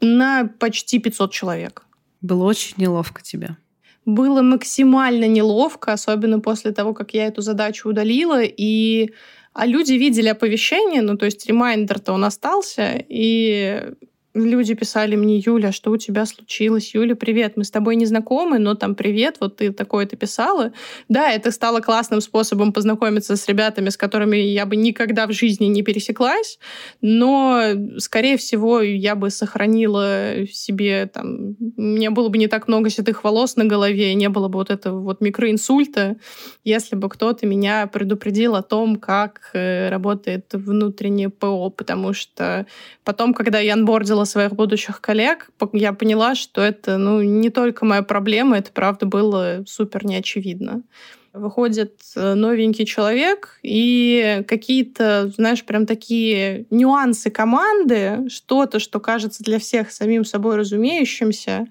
на почти 500 человек. Было очень неловко тебе. Было максимально неловко, особенно после того, как я эту задачу удалила, и а люди видели оповещение, ну то есть ремайндер-то он остался, и люди писали мне, Юля, что у тебя случилось? Юля, привет, мы с тобой не знакомы, но там привет, вот ты такое-то писала. Да, это стало классным способом познакомиться с ребятами, с которыми я бы никогда в жизни не пересеклась, но, скорее всего, я бы сохранила себе, там, меня было бы не так много седых волос на голове, не было бы вот этого вот микроинсульта, если бы кто-то меня предупредил о том, как э, работает внутреннее ПО, потому что потом, когда я анбордила своих будущих коллег, я поняла, что это ну, не только моя проблема, это правда было супер неочевидно. Выходит э, новенький человек, и какие-то, знаешь, прям такие нюансы команды, что-то, что кажется для всех самим собой разумеющимся,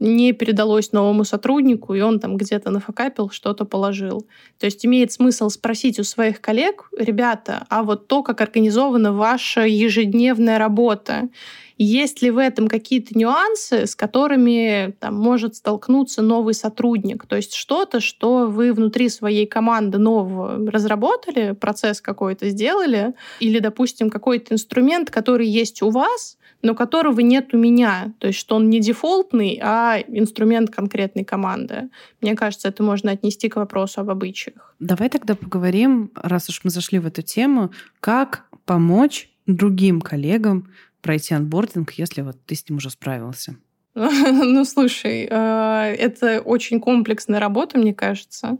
не передалось новому сотруднику, и он там где-то нафакапил, что-то положил. То есть имеет смысл спросить у своих коллег, ребята, а вот то, как организована ваша ежедневная работа, есть ли в этом какие-то нюансы, с которыми там, может столкнуться новый сотрудник? То есть что-то, что вы внутри своей команды нового разработали, процесс какой-то сделали, или, допустим, какой-то инструмент, который есть у вас, но которого нет у меня. То есть, что он не дефолтный, а инструмент конкретной команды. Мне кажется, это можно отнести к вопросу об обычаях. Давай тогда поговорим, раз уж мы зашли в эту тему, как помочь другим коллегам пройти анбординг, если вот ты с ним уже справился. (laughs) Ну, слушай, э, это очень комплексная работа, мне кажется.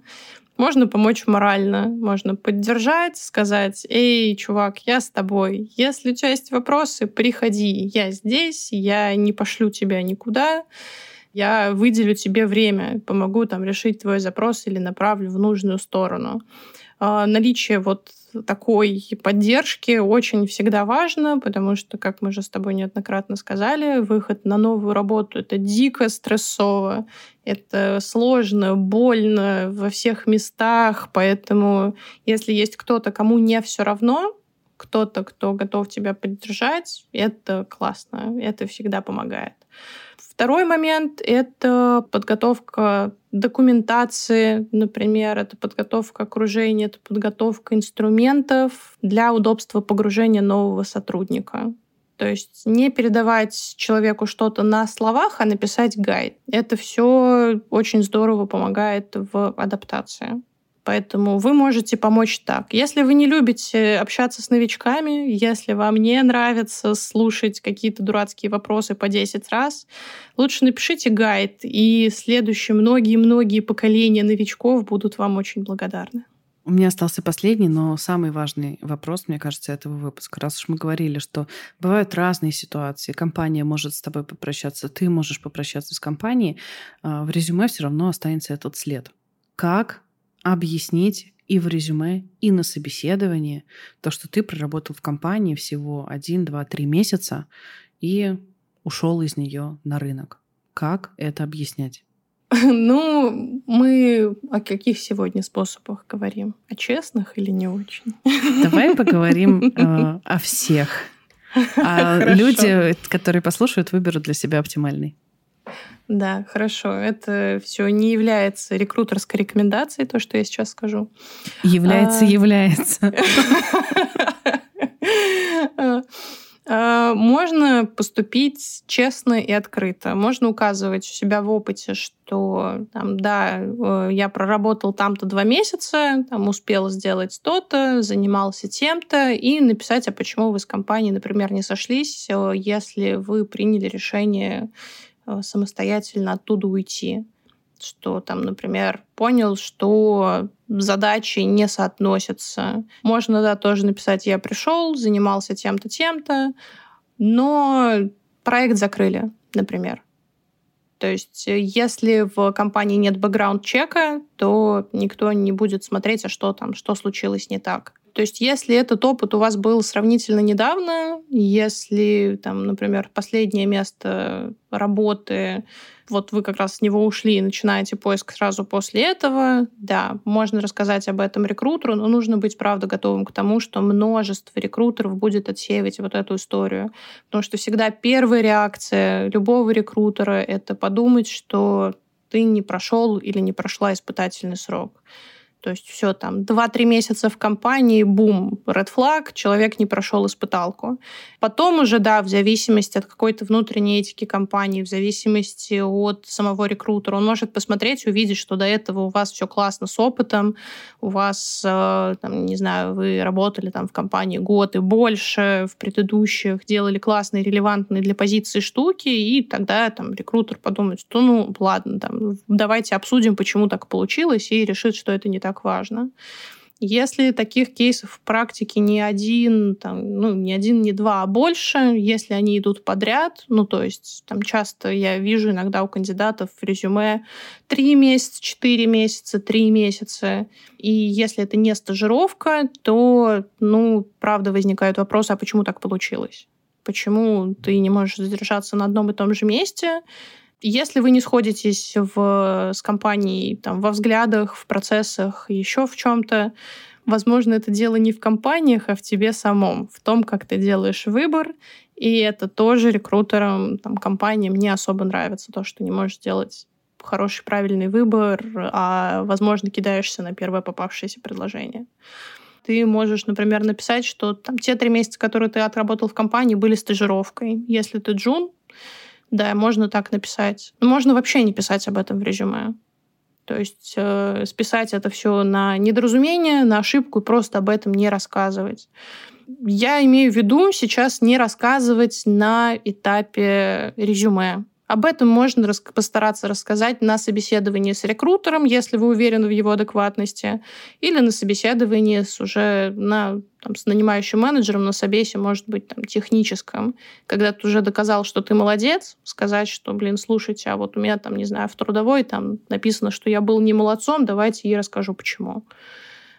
Можно помочь морально, можно поддержать, сказать, эй, чувак, я с тобой. Если у тебя есть вопросы, приходи, я здесь, я не пошлю тебя никуда, я выделю тебе время, помогу там решить твой запрос или направлю в нужную сторону. А, наличие вот такой поддержки очень всегда важно, потому что, как мы же с тобой неоднократно сказали, выход на новую работу — это дико стрессово, это сложно, больно во всех местах, поэтому если есть кто-то, кому не все равно, кто-то, кто готов тебя поддержать, это классно, это всегда помогает. Второй момент — это подготовка документации, например, это подготовка окружения, это подготовка инструментов для удобства погружения нового сотрудника. То есть не передавать человеку что-то на словах, а написать гайд. Это все очень здорово помогает в адаптации. Поэтому вы можете помочь так. Если вы не любите общаться с новичками, если вам не нравится слушать какие-то дурацкие вопросы по 10 раз, лучше напишите гайд, и следующие многие-многие поколения новичков будут вам очень благодарны. У меня остался последний, но самый важный вопрос, мне кажется, этого выпуска. Раз уж мы говорили, что бывают разные ситуации, компания может с тобой попрощаться, ты можешь попрощаться с компанией, а, в резюме все равно останется этот след. Как объяснить и в резюме, и на собеседовании то, что ты проработал в компании всего один, два, три месяца и ушел из нее на рынок. Как это объяснять? (laughs) Ну, мы о каких сегодня способах говорим? О честных или не очень? Давай (laughs) поговорим э, о всех. (laughs) А люди, которые послушают, выберут для себя оптимальный. Да, хорошо. Это все не является рекрутерской рекомендацией, то, что я сейчас скажу. Является, а... является. (laughs) А, можно поступить честно и открыто. Можно указывать у себя в опыте, что там, да, э, я проработал там-то два месяца, там успел сделать то-то, занимался тем-то, и написать, а почему вы с компанией, например, не сошлись, э, если вы приняли решение самостоятельно оттуда уйти. Что там, например, понял, что задачи не соотносятся. Можно, да, тоже написать, я пришел, занимался тем-то, тем-то, но проект закрыли, например. То есть, э, если в компании нет бэкграунд-чека, то никто не будет смотреть, а что там, что случилось не так. То есть, если этот опыт у вас был сравнительно недавно, если, там, например, последнее место работы, вот вы как раз с него ушли и начинаете поиск сразу после этого, да, можно рассказать об этом рекрутеру, но нужно быть, правда, готовым к тому, что множество рекрутеров будет отсеивать вот эту историю. Потому что всегда первая реакция любого рекрутера — это подумать, что ты не прошел или не прошла испытательный срок. То есть все там 2-3 месяца в компании, бум, red flag, человек не прошел испыталку. Потом уже, да, в зависимости от какой-то внутренней этики компании, в зависимости от самого рекрутера, он может посмотреть, увидеть, что до этого у вас все классно с опытом, у вас, э, там, не знаю, вы работали там в компании год и больше, в предыдущих делали классные, релевантные для позиции штуки, и тогда там рекрутер подумает, что ну ладно, там, давайте обсудим, почему так получилось, и решит, что это не так так важно. Если таких кейсов в практике не один, там, ну, не один, не два, а больше, если они идут подряд, ну, то есть там часто я вижу иногда у кандидатов в резюме три месяца, четыре месяца, три месяца, и если это не стажировка, то, ну, правда, возникают вопросы, а почему так получилось? Почему ты не можешь задержаться на одном и том же месте? Если вы не сходитесь в, с компанией там, во взглядах, в процессах, еще в чем-то, возможно, это дело не в компаниях, а в тебе самом, в том, как ты делаешь выбор. И это тоже рекрутерам, там, компаниям не особо нравится, то, что не можешь сделать хороший, правильный выбор, а, возможно, кидаешься на первое попавшееся предложение. ты можешь, например, написать, что там те три месяца, которые ты отработал в компании, были стажировкой. Если ты джун, да, можно так написать. Можно вообще не писать об этом в резюме. То есть э, списать это все на недоразумение, на ошибку и просто об этом не рассказывать. Я имею в виду сейчас не рассказывать на этапе резюме. Об этом можно рас- постараться рассказать на собеседовании с рекрутером, если вы уверены в его адекватности, или на собеседовании с уже на, там, с нанимающим менеджером на собесе, может быть, там, техническом, когда ты уже доказал, что ты молодец, сказать, что, блин, слушайте, а вот у меня там, не знаю, в трудовой там написано, что я был не молодцом, давайте я расскажу, почему.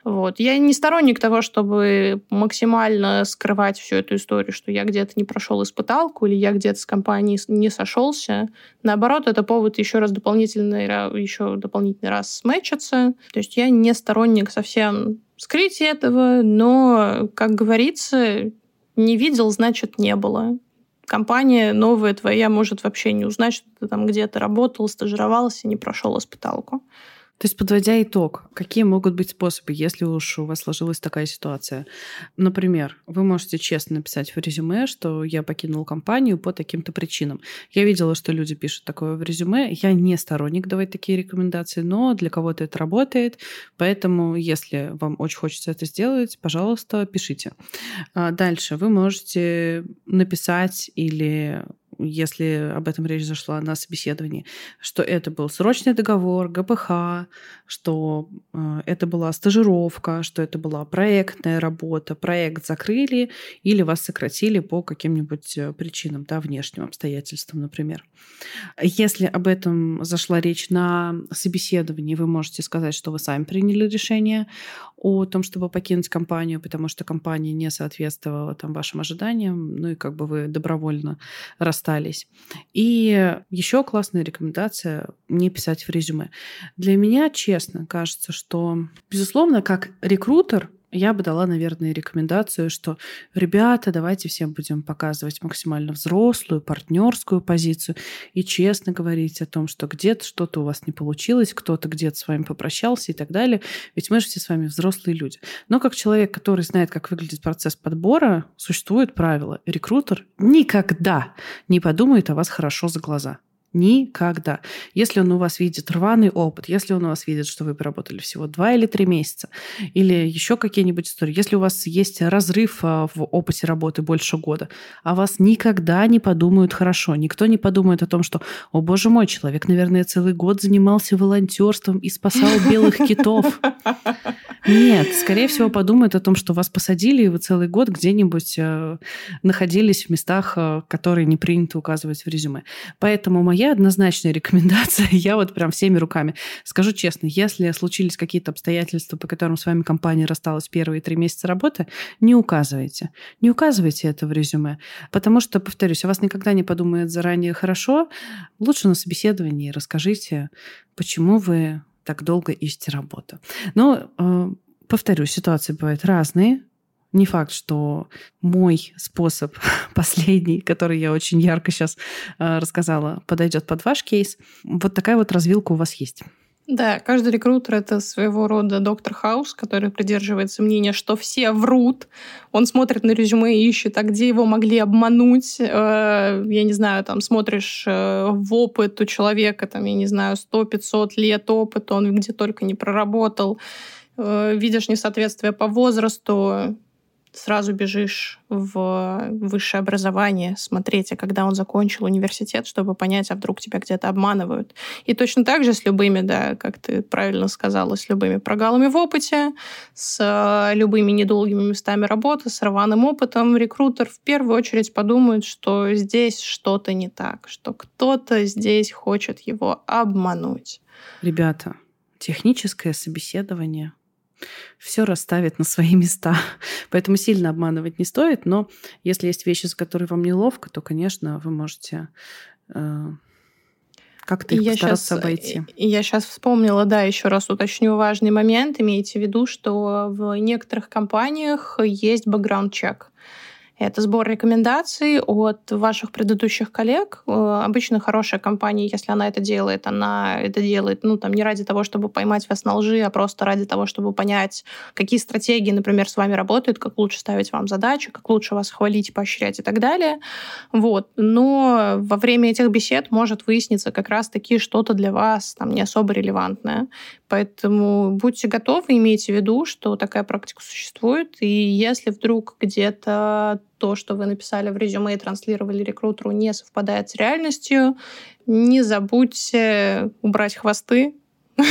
Вот. Я не сторонник того, чтобы максимально скрывать всю эту историю, что я где-то не прошел испыталку или я где-то с компанией не сошелся. Наоборот, это повод еще раз дополнительный, еще дополнительный раз сметчиться. То есть я не сторонник совсем скрытия этого, но, как говорится, не видел, значит, не было компания новая твоя может вообще не узнать, что ты там где-то работал, стажировался, не прошел испыталку. То есть, подводя итог, какие могут быть способы, если уж у вас сложилась такая ситуация? Например, вы можете честно написать в резюме, что я покинул компанию по таким-то причинам. Я видела, что люди пишут такое в резюме. Я не сторонник давать такие рекомендации, но для кого-то это работает. Поэтому, если вам очень хочется это сделать, пожалуйста, пишите. А дальше вы можете написать или если об этом речь зашла на собеседовании, что это был срочный договор, ГПХ, что э, это была стажировка, что это была проектная работа, проект закрыли или вас сократили по каким-нибудь э, причинам, да, внешним обстоятельствам, например. Если об этом зашла речь на собеседовании, вы можете сказать, что вы сами приняли решение о том, чтобы покинуть компанию, потому что компания не соответствовала там вашим ожиданиям, ну и как бы вы добровольно расстались. И еще классная рекомендация не писать в резюме. Для меня, честно, кажется, что, безусловно, как рекрутер, я бы дала, наверное, рекомендацию, что, ребята, давайте всем будем показывать максимально взрослую, партнерскую позицию и честно говорить о том, что где-то что-то у вас не получилось, кто-то где-то с вами попрощался и так далее. Ведь мы же все с вами взрослые люди. Но как человек, который знает, как выглядит процесс подбора, существует правило. Рекрутер никогда не подумает о вас хорошо за глаза. Никогда. Если он у вас видит рваный опыт, если он у вас видит, что вы поработали всего два или три месяца, или еще какие-нибудь истории, если у вас есть разрыв а, в опыте работы больше года, а вас никогда не подумают хорошо. Никто не подумает о том, что, о боже мой, человек, наверное, целый год занимался волонтерством и спасал белых китов. (laughs) Нет, скорее всего, подумают о том, что вас посадили, и вы целый год где-нибудь э, находились в местах, э, которые не принято указывать в резюме. Поэтому моя однозначная рекомендация, (laughs) я вот прям всеми руками скажу честно, если случились какие-то обстоятельства, по которым с вами компания рассталась первые три месяца работы, не указывайте. Не указывайте это в резюме, потому что, повторюсь, о вас никогда не подумают заранее хорошо. Лучше на собеседовании расскажите, почему вы так долго ищете работу. Но, э, повторюсь, ситуации бывают разные, не факт, что мой способ (laughs) последний, который я очень ярко сейчас э, рассказала, подойдет под ваш кейс. Вот такая вот развилка у вас есть. Да, каждый рекрутер — это своего рода доктор Хаус, который придерживается мнения, что все врут. Он смотрит на резюме и ищет, а где его могли обмануть. Э, я не знаю, там смотришь э, в опыт у человека, там, я не знаю, 100-500 лет опыта, он где только не проработал. Видишь несоответствие по возрасту, сразу бежишь в высшее образование смотреть, а когда он закончил университет, чтобы понять, а вдруг тебя где-то обманывают. И точно так же с любыми, да, как ты правильно сказала, с любыми прогалами в опыте, с э, любыми недолгими местами работы, с рваным опытом, рекрутер в первую очередь подумает, что здесь что-то не так, что кто-то здесь хочет его обмануть. Ребята, техническое собеседование — все расставит на свои места. (laughs) Поэтому сильно обманывать не стоит, но если есть вещи, за которые вам неловко, то, конечно, вы можете э, как-то их я постараться сейчас, обойти. И я сейчас вспомнила, да, еще раз уточню важный момент. Имейте в виду, что в некоторых компаниях есть бэкграунд-чек. Это сбор рекомендаций от ваших предыдущих коллег. Э, обычно хорошая компания, если она это делает, она это делает, ну, там, не ради того, чтобы поймать вас на лжи, а просто ради того, чтобы понять, какие стратегии, например, с вами работают, как лучше ставить вам задачи, как лучше вас хвалить, поощрять и так далее. Вот. Но во время этих бесед может выясниться как раз-таки что-то для вас там не особо релевантное. Поэтому будьте готовы, имейте в виду, что такая практика существует. И если вдруг где-то то, что вы написали в резюме и транслировали рекрутеру, не совпадает с реальностью, не забудьте убрать хвосты (laughs)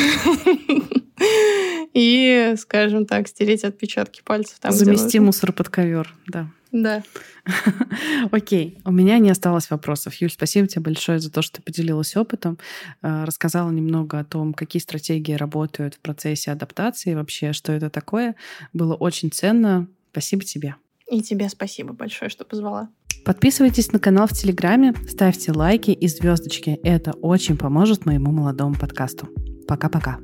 и, скажем так, стереть отпечатки пальцев. Там, Замести мусор под ковер, да. Да. (laughs) Окей, у меня не осталось вопросов. Юль, спасибо тебе большое за то, что ты поделилась опытом, э, рассказала немного о том, какие стратегии работают в процессе адаптации, вообще, что это такое. Было очень ценно. Спасибо тебе. И тебе спасибо большое, что позвала. Подписывайтесь на канал в Телеграме, ставьте лайки и звездочки. Это очень поможет моему молодому подкасту. Пока-пока.